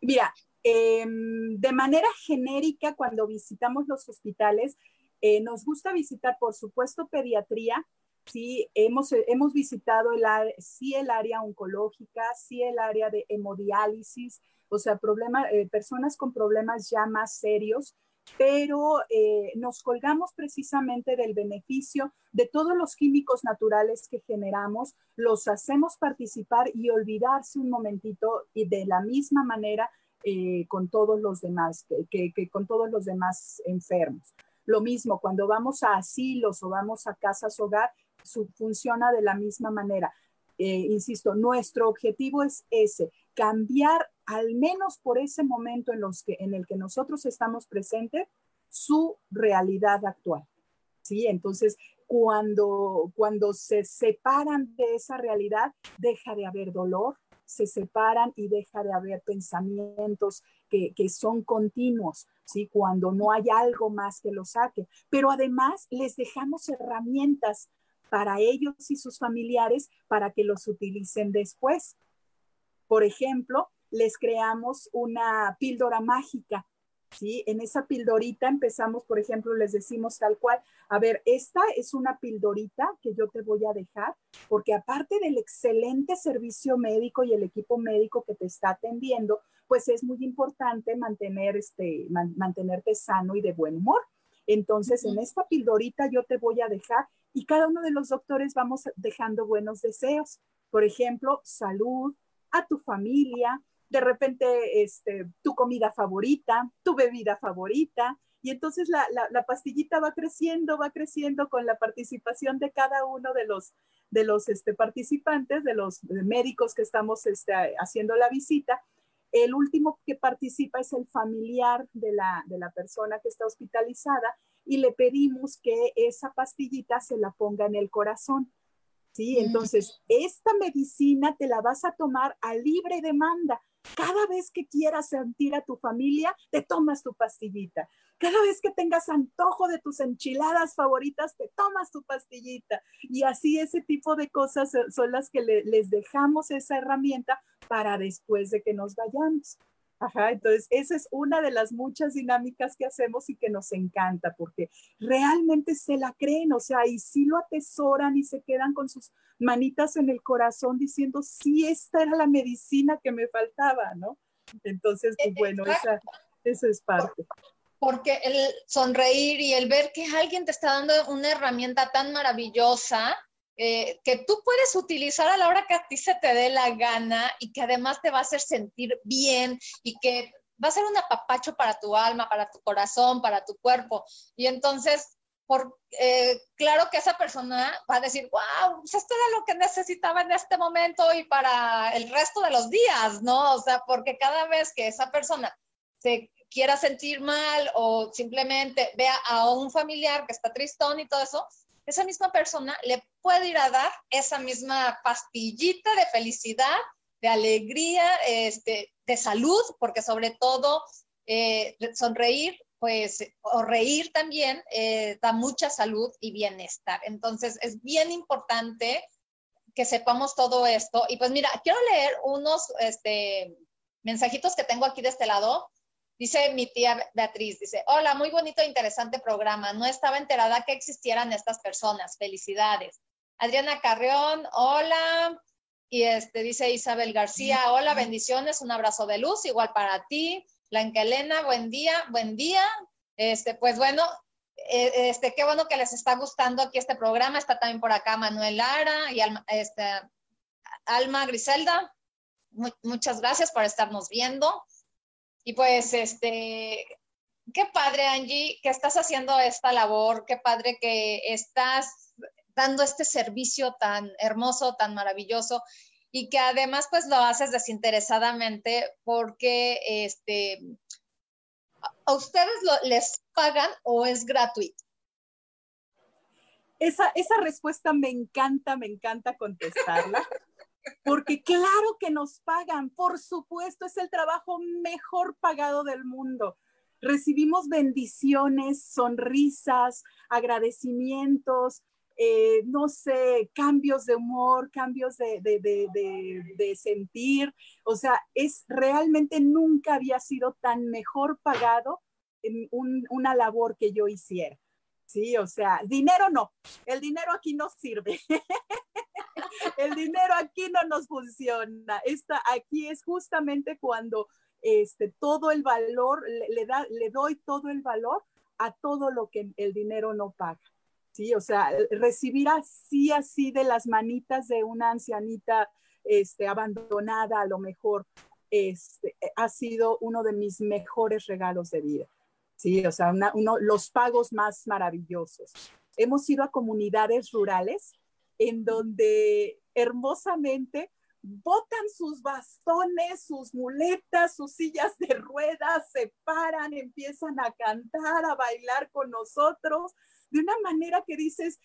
Mira, em, de manera genérica, cuando visitamos los hospitales, eh, nos gusta visitar, por supuesto, pediatría. Sí, hemos, hemos visitado el, sí el área oncológica, sí el área de hemodiálisis, o sea, problema, eh, personas con problemas ya más serios, pero eh, nos colgamos precisamente del beneficio de todos los químicos naturales que generamos, los hacemos participar y olvidarse un momentito y de la misma manera con todos los demás, que con todos los demás enfermos. Lo mismo, cuando vamos a asilos o vamos a casas hogar, funciona de la misma manera. Eh, insisto, nuestro objetivo es ese, cambiar al menos por ese momento en, los que, en el que nosotros estamos presentes, su realidad actual. ¿Sí? Entonces, cuando, cuando se separan de esa realidad, deja de haber dolor, se separan y deja de haber pensamientos que, son continuos, ¿sí? Cuando no hay algo más que lo saque. Pero además les dejamos herramientas para ellos y sus familiares para que los utilicen después. Por ejemplo, les creamos una píldora mágica ¿sí? En esa pildorita empezamos, por ejemplo, les decimos tal cual, a ver, esta es una pildorita que yo te voy a dejar, porque aparte del excelente servicio médico y el equipo médico que te está atendiendo, pues es muy importante mantener este, mantenerte sano y de buen humor. Entonces, en esta pildorita yo te voy a dejar y cada uno de los doctores vamos dejando buenos deseos. Por ejemplo, salud a tu familia, de repente este, tu comida favorita, tu bebida favorita, y entonces la, la, pastillita va creciendo, va creciendo con la participación de cada uno de los, de los este, participantes, de los médicos que estamos este, haciendo la visita. El último que participa es el familiar de la, de la persona que está hospitalizada y le pedimos que esa pastillita se la ponga en el corazón. ¿sí? Mm. Entonces, esta medicina te la vas a tomar a libre demanda. Cada vez que quieras sentir a tu familia, te tomas tu pastillita. Cada vez que tengas antojo de tus enchiladas favoritas, te tomas tu pastillita. Y así ese tipo de cosas son las que les dejamos esa herramienta para después de que nos vayamos. Ajá, entonces esa es una de las muchas dinámicas que hacemos y que nos encanta porque realmente se la creen, o sea, y sí lo atesoran y se quedan con sus manitas en el corazón diciendo, sí, esta era la medicina que me faltaba, ¿no? Entonces, pues bueno, esa, esa es parte. Porque el sonreír y el ver que alguien te está dando una herramienta tan maravillosa, eh, que tú puedes utilizar a la hora que a ti se te dé la gana y que además te va a hacer sentir bien y que va a ser un apapacho para tu alma, para tu corazón, para tu cuerpo. Y entonces, por, eh, claro que esa persona va a decir, wow, pues esto era lo que necesitaba en este momento y para el resto de los días, ¿no? O sea, porque cada vez que esa persona se quiera sentir mal o simplemente vea a un familiar que está tristón y todo eso, esa misma persona le puede ir a dar esa misma pastillita de felicidad, de alegría, este, de salud, porque sobre todo eh, sonreír, pues, o reír también eh, da mucha salud y bienestar. Entonces, es bien importante que sepamos todo esto. Y pues mira, quiero leer unos este, mensajitos que tengo aquí de este lado. Dice mi tía Beatriz, dice, hola, muy bonito e interesante programa. No estaba enterada que existieran estas personas. Felicidades. Adriana Carrión, hola. Y este dice Isabel García, hola, bendiciones, un abrazo de luz, igual para ti. Blanca Elena, buen día, buen día. Este, pues bueno, eh, este, qué bueno que les está gustando aquí este programa. Está también por acá Manuel Lara y Alma, este, Alma Griselda. muchas gracias por estarnos viendo. Y pues, este, qué padre, Angie, que estás haciendo esta labor, qué padre que estás dando este servicio tan hermoso, tan maravilloso y que además pues lo haces desinteresadamente porque este a ustedes les pagan o es gratuito. Esa, esa respuesta me encanta, me encanta contestarla. Porque claro que nos pagan, por supuesto, es el trabajo mejor pagado del mundo. Recibimos bendiciones, sonrisas, agradecimientos, eh, no sé, cambios de humor, cambios de, de, sentir. O sea, es realmente nunca había sido tan mejor pagado en una labor que yo hiciera. Sí, o sea, dinero no, el dinero aquí no sirve. (laughs) el dinero aquí no nos funciona. Esta, aquí es justamente cuando este, todo el valor, le, da, le doy todo el valor a todo lo que el dinero no paga. Sí, o sea, recibir así, así de las manitas de una ancianita este, abandonada a lo mejor, este, ha sido uno de mis mejores regalos de vida. Sí, o sea, uno, los pagos más maravillosos. Hemos ido a comunidades rurales en donde hermosamente botan sus bastones, sus muletas, sus sillas de ruedas, se paran, empiezan a cantar, a bailar con nosotros, de una manera que dices,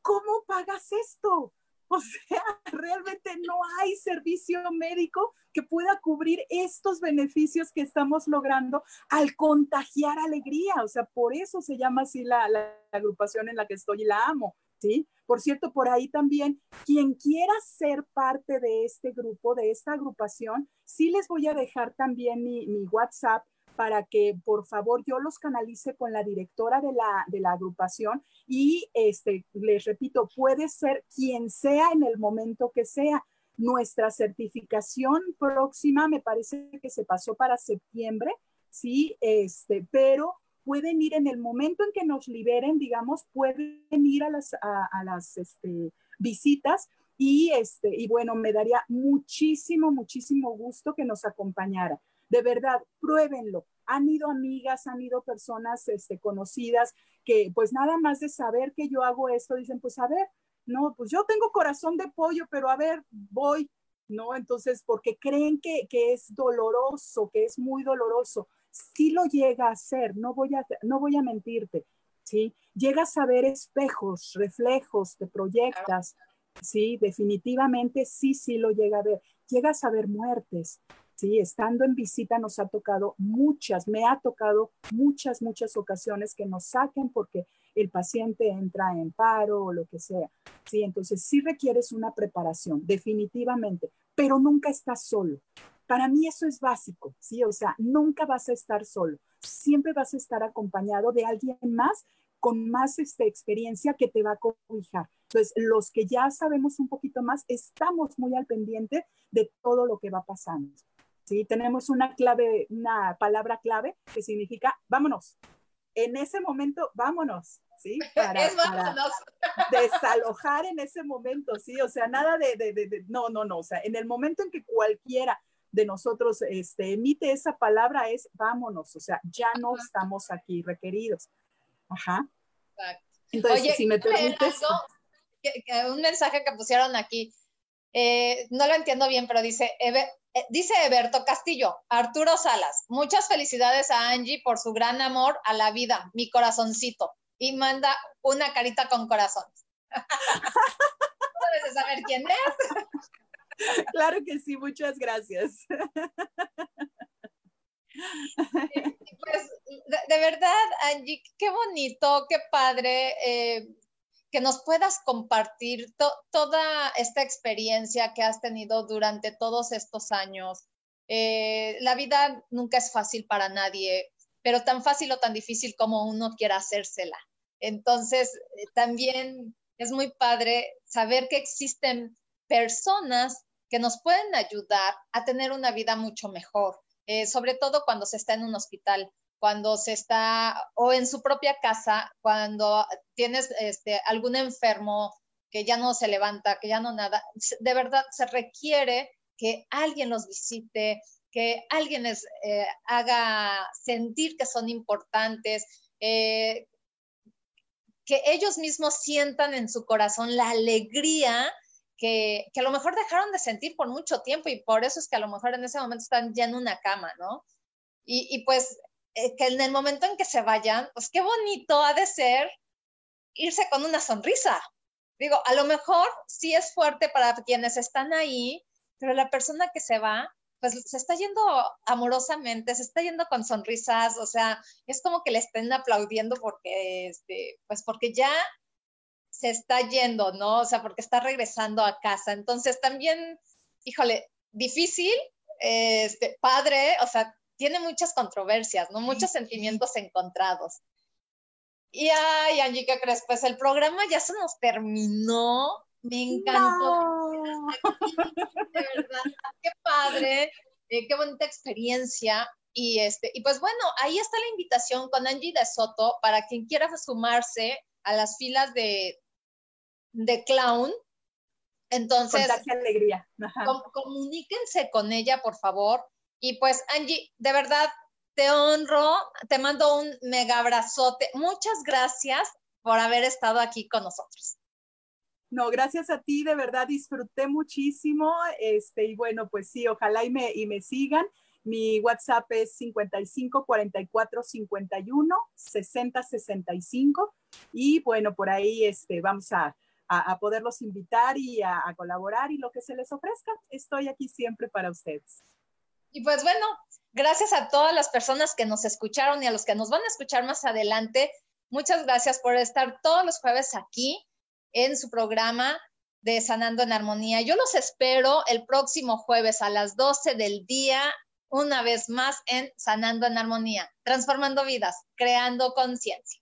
¿cómo pagas esto? O sea, (laughs) realmente no hay servicio médico que pueda cubrir estos beneficios que estamos logrando al contagiar alegría. O sea, por eso se llama así la, agrupación en la que estoy y la amo. ¿Sí? Por cierto, por ahí también, quien quiera ser parte de este grupo, de esta agrupación, sí les voy a dejar también mi WhatsApp para que por favor yo los canalice con la directora de la, de la agrupación y este, les repito, puede ser quien sea en el momento que sea. Nuestra certificación próxima me parece que se pasó para septiembre, sí, este, pero pueden ir en el momento en que nos liberen, digamos, pueden ir a las, a, las este, visitas y, este, y bueno, me daría muchísimo, muchísimo gusto que nos acompañara. De verdad, pruébenlo. Han ido amigas, han ido personas este, conocidas que pues nada más de saber que yo hago esto, dicen, pues a ver, no, pues yo tengo corazón de pollo, pero a ver, voy, ¿no? Entonces, porque creen que, que es doloroso, que es muy doloroso. Sí lo llega a ser, no voy a, no voy a mentirte, ¿sí? Llegas a ver espejos, reflejos, te proyectas, ¿sí? Definitivamente sí, sí lo llega a ver. Llegas a ver muertes, ¿sí? Estando en visita nos ha tocado muchas, me ha tocado muchas, muchas ocasiones que nos saquen porque el paciente entra en paro o lo que sea, ¿sí? Entonces sí requieres una preparación, definitivamente, pero nunca estás solo. Para mí eso es básico, ¿sí? O sea, nunca vas a estar solo, siempre vas a estar acompañado de alguien más con más este, experiencia que te va a cobijar. Entonces, los que ya sabemos un poquito más, estamos muy al pendiente de todo lo que va pasando. ¿Sí? Tenemos una clave, una palabra clave que significa vámonos. En ese momento, vámonos, ¿sí? (laughs) Para, (laughs) desalojar en ese momento, ¿sí? O sea, nada de, de, de, no, no, no, o sea, en el momento en que cualquiera de nosotros este, emite esa palabra es vámonos, o sea, ya no estamos aquí requeridos. Ajá. Entonces, Oye, si me permites... un mensaje que pusieron aquí, eh, no lo entiendo bien, pero dice, eh, dice Eberto Castillo, Arturo Salas, muchas felicidades a Angie por su gran amor a la vida, mi corazoncito. Y manda una carita con corazón. (laughs) Debes saber quién es. Claro que sí, muchas gracias. Pues de, verdad, Angie, qué bonito, qué padre. Eh, que nos puedas compartir toda esta experiencia que has tenido durante todos estos años. Eh, la vida nunca es fácil para nadie, pero tan fácil o tan difícil como uno quiera hacérsela. Entonces, eh, también es muy padre saber que existen personas que nos pueden ayudar a tener una vida mucho mejor, eh, sobre todo cuando se está en un hospital cuando se está o en su propia casa, cuando tienes este, algún enfermo que ya no se levanta, que ya no nada, de verdad se requiere que alguien los visite, que alguien les eh, haga sentir que son importantes, eh, que ellos mismos sientan en su corazón la alegría que, que, a lo mejor dejaron de sentir por mucho tiempo y por eso es que a lo mejor en ese momento están ya en una cama, ¿no? Y, y pues eh, que en el momento en que se vayan, pues qué bonito ha de ser irse con una sonrisa. Digo, a lo mejor sí es fuerte para quienes están ahí, pero la persona que se va, pues se está yendo amorosamente, se está yendo con sonrisas, o sea, es como que le estén aplaudiendo porque, este, pues porque ya se está yendo, ¿no? O sea, porque está regresando a casa. Entonces también, híjole, difícil, este, padre, o sea, tiene muchas controversias, ¿no? Muchos sentimientos encontrados. Y ay, Angie, ¿qué crees? Pues el programa ya se nos terminó. Me encantó. (laughs) De verdad, qué padre, eh, qué bonita experiencia. Y, este, y pues bueno, ahí está la invitación con Angie de Soto para quien quiera sumarse a las filas de, de Clown. Entonces, alegría. comuníquense con ella, por favor. Y pues, Angie, de verdad, te honro, te mando un mega abrazote. Muchas gracias por haber estado aquí con nosotros. No, gracias a ti, de verdad disfruté muchísimo. Este, y bueno, pues sí, ojalá y me, y me sigan. Mi WhatsApp es 55 44 51 60 65. Y bueno, por ahí este, vamos a, a, poderlos invitar y a, a, colaborar y lo que se les ofrezca. Estoy aquí siempre para ustedes. Y pues bueno, gracias a todas las personas que nos escucharon y a los que nos van a escuchar más adelante. Muchas gracias por estar todos los jueves aquí en su programa de Sanando en Armonía. Yo los espero el próximo jueves a las 12 del día, una vez más en Sanando en Armonía, transformando vidas, creando conciencia.